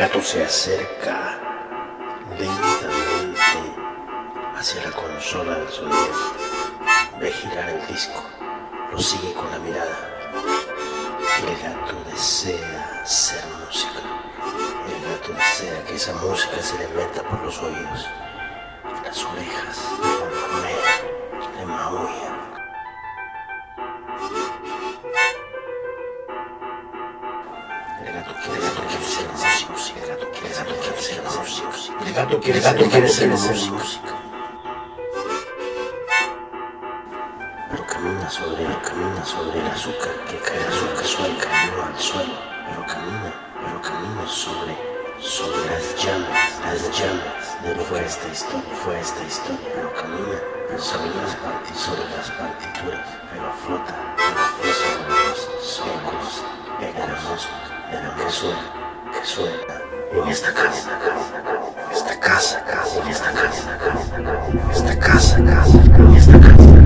gato se acerca lentamente hacia la consola del sonido. Ve girar el disco, lo sigue con la mirada. El gato desea ser música. El gato desea que esa música se le meta por los oídos. Las orejas le El gato quiere, ser músico, ser músico. Pero camina sobre, camina sobre el azúcar que cae, azúcar suele caer al suelo, pero camina, pero camina sobre, sobre las llamas, las llamas de fue esta historia, fue esta historia, pero camina sobre las partituras, sobre las partituras, pero flota, pero flota sobre los ecos de lo que suena, que suena en esta casa, esta casa, esta casa, esta casa, esta casa, esta casa, esta casa.